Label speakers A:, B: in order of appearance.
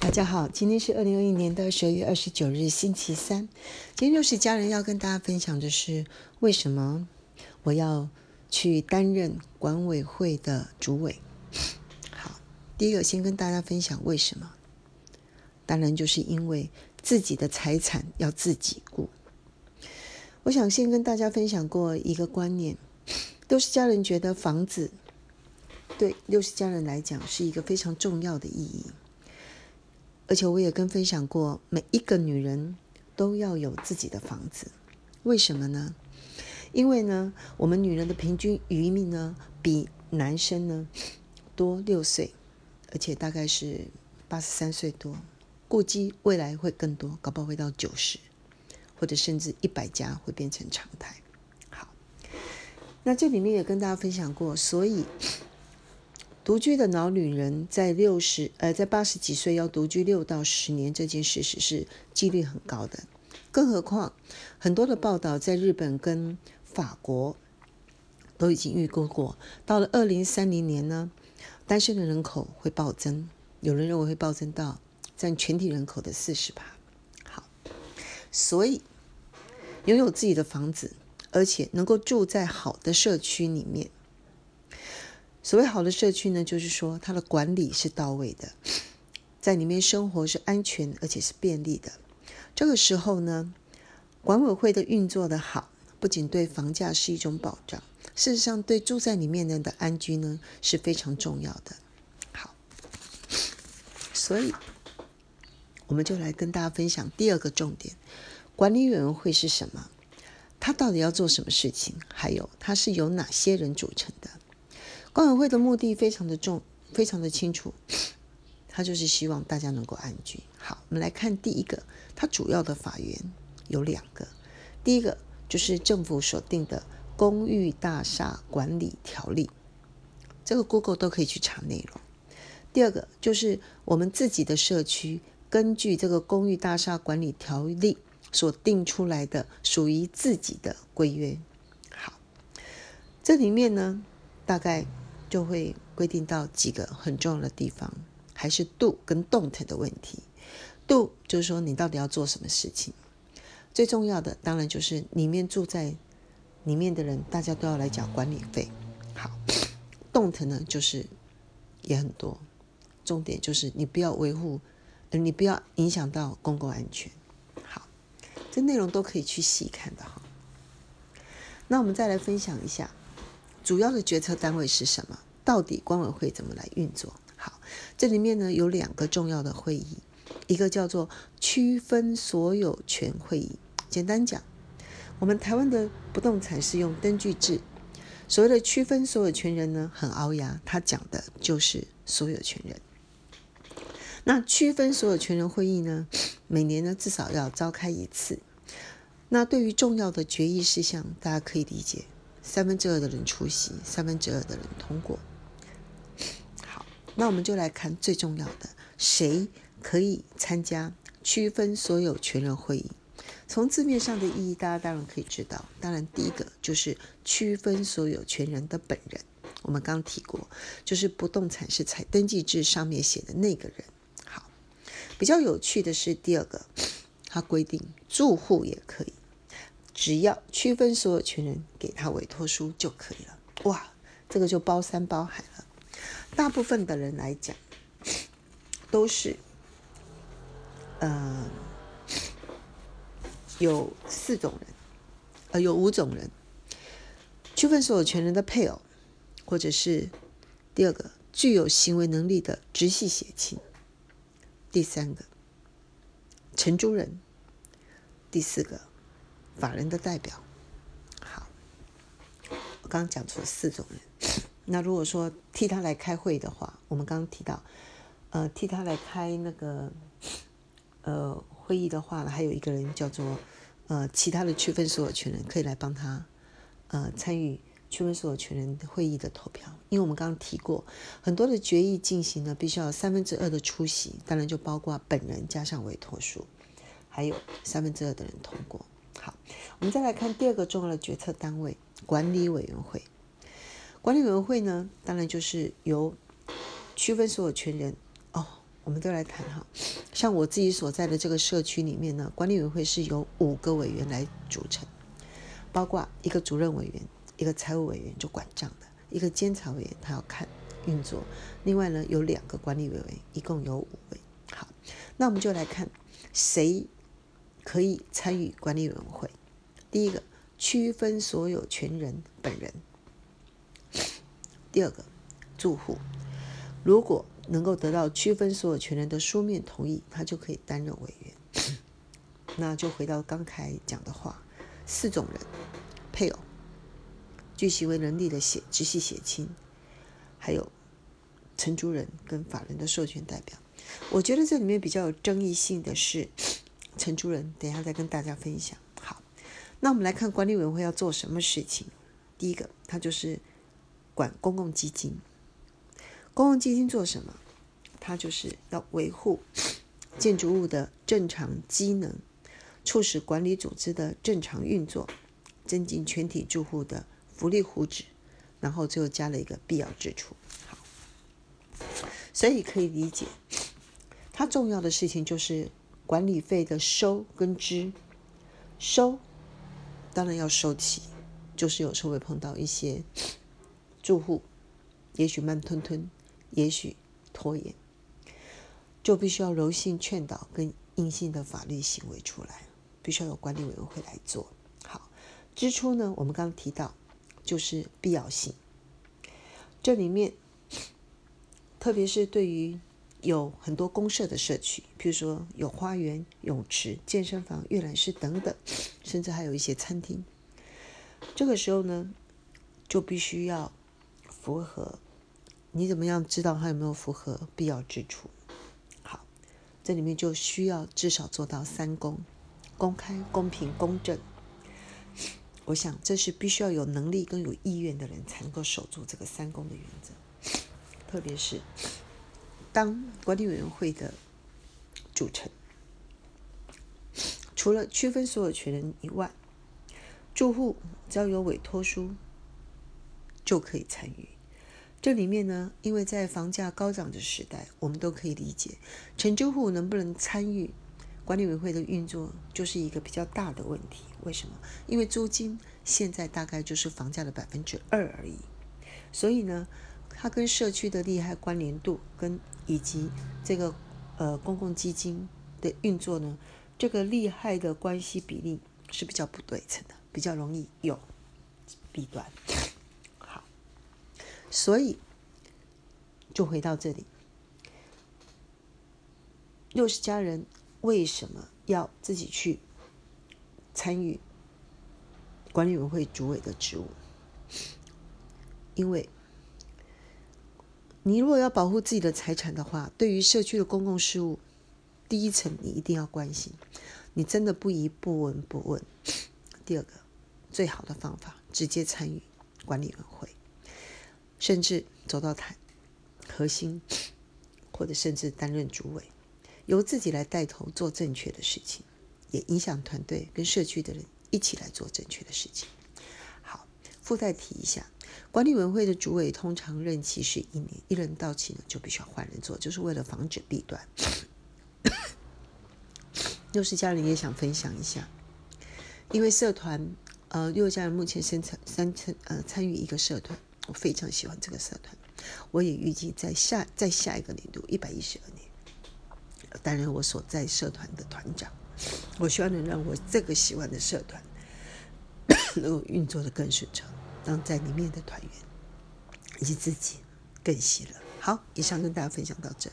A: 大家好，今天是二零二一年的十二月二十九日，星期三。今天六十家人要跟大家分享的是，为什么我要去担任管委会的主委？好，第一个先跟大家分享为什么，当然就是因为自己的财产要自己顾。我想先跟大家分享过一个观念，六十家人觉得房子对六十家人来讲是一个非常重要的意义。而且我也跟分享过，每一个女人都要有自己的房子。为什么呢？因为呢，我们女人的平均余命呢，比男生呢多六岁，而且大概是八十三岁多，估计未来会更多，搞不好会到九十，或者甚至一百家会变成常态。好，那这里面也跟大家分享过，所以。独居的老女人在六十呃，在八十几岁要独居六到十年，这件事实是几率很高的。更何况，很多的报道在日本跟法国都已经预估过，到了二零三零年呢，单身的人口会暴增，有人认为会暴增到占全体人口的四十趴。好，所以拥有自己的房子，而且能够住在好的社区里面。所谓好的社区呢，就是说它的管理是到位的，在里面生活是安全而且是便利的。这个时候呢，管委会的运作的好，不仅对房价是一种保障，事实上对住在里面人的安居呢是非常重要的。好，所以我们就来跟大家分享第二个重点：管理委员会是什么？它到底要做什么事情？还有它是由哪些人组成的？管委会的目的非常的重，非常的清楚，他就是希望大家能够安居。好，我们来看第一个，它主要的法源有两个，第一个就是政府所定的《公寓大厦管理条例》，这个 Google 都可以去查内容。第二个就是我们自己的社区根据这个《公寓大厦管理条例》所定出来的属于自己的规约。好，这里面呢，大概。就会规定到几个很重要的地方，还是 do 跟 don't 的问题。do 就是说你到底要做什么事情，最重要的当然就是里面住在里面的人，大家都要来缴管理费。好，don't 呢就是也很多，重点就是你不要维护，你不要影响到公共安全。好，这内容都可以去细看的哈。那我们再来分享一下。主要的决策单位是什么？到底管委会怎么来运作？好，这里面呢有两个重要的会议，一个叫做区分所有权会议。简单讲，我们台湾的不动产是用登记制，所谓的区分所有权人呢很凹牙，他讲的就是所有权人。那区分所有权人会议呢，每年呢至少要召开一次。那对于重要的决议事项，大家可以理解。三分之二的人出席，三分之二的人通过。好，那我们就来看最重要的，谁可以参加区分所有权人会议？从字面上的意义，大家当然可以知道。当然，第一个就是区分所有权人的本人。我们刚提过，就是不动产是采登记制上面写的那个人。好，比较有趣的是第二个，它规定住户也可以。只要区分所有权人给他委托书就可以了。哇，这个就包山包海了。大部分的人来讲，都是，呃，有四种人，呃，有五种人。区分所有权人的配偶，或者是第二个具有行为能力的直系血亲。第三个承租人。第四个。法人的代表，好，我刚刚讲出了四种人。那如果说替他来开会的话，我们刚刚提到，呃，替他来开那个呃会议的话呢，还有一个人叫做呃其他的区分所有权人可以来帮他呃参与区分所有权人会议的投票。因为我们刚刚提过，很多的决议进行呢，必须要三分之二的出席，当然就包括本人加上委托书，还有三分之二的人通过。好，我们再来看第二个重要的决策单位——管理委员会。管理委员会呢，当然就是由区分所有权人哦。我们都来谈哈。像我自己所在的这个社区里面呢，管理委员会是由五个委员来组成，包括一个主任委员，一个财务委员就管账的，一个监察委员他要看运作，另外呢有两个管理委员，一共有五位。好，那我们就来看谁可以参与管理委员会。第一个，区分所有权人本人；第二个，住户。如果能够得到区分所有权人的书面同意，他就可以担任委员。那就回到刚才讲的话，四种人：配偶、据行为能力的血直系血亲，还有承租人跟法人的授权代表。我觉得这里面比较有争议性的是承租人，等一下再跟大家分享。好，那我们来看管理委员会要做什么事情。第一个，他就是管公共基金。公共基金做什么？它就是要维护建筑物的正常机能，促使管理组织的正常运作，增进全体住户的福利福祉，然后最后加了一个必要支出。好，所以可以理解，它重要的事情就是管理费的收跟支。收当然要收起，就是有时候会碰到一些住户，也许慢吞吞。也许拖延，就必须要柔性劝导跟硬性的法律行为出来，必须要有管理委员会来做好。支出呢，我们刚刚提到就是必要性。这里面，特别是对于有很多公社的社区，譬如说有花园、泳池、健身房、阅览室等等，甚至还有一些餐厅，这个时候呢，就必须要符合。你怎么样知道它有没有符合必要之处？好，这里面就需要至少做到三公：公开、公平、公正。我想这是必须要有能力跟有意愿的人才能够守住这个三公的原则。特别是当管理委员会的组成，除了区分所有权人以外，住户只要有委托书就可以参与。这里面呢，因为在房价高涨的时代，我们都可以理解，承租户能不能参与管理委员会的运作，就是一个比较大的问题。为什么？因为租金现在大概就是房价的百分之二而已，所以呢，它跟社区的利害关联度，跟以及这个呃公共基金的运作呢，这个利害的关系比例是比较不对称的，比较容易有弊端。好所以，就回到这里，六十家人为什么要自己去参与管理委员会主委的职务？因为，你如果要保护自己的财产的话，对于社区的公共事务，第一层你一定要关心。你真的不宜不闻不问。第二个，最好的方法，直接参与管理委员会。甚至走到台核心，或者甚至担任主委，由自己来带头做正确的事情，也影响团队跟社区的人一起来做正确的事情。好，附带提一下，管理委员会的主委通常任期是一年，一人到期呢就必须要换人做，就是为了防止弊端。六十家人也想分享一下，因为社团呃六家人目前生产三参呃参与一个社团。我非常喜欢这个社团，我也预计在下在下一个年度一百一十二年担任我所在社团的团长。我希望能让我这个喜欢的社团 能够运作的更顺畅，让在里面的团员以及自己更喜乐。好，以上跟大家分享到这。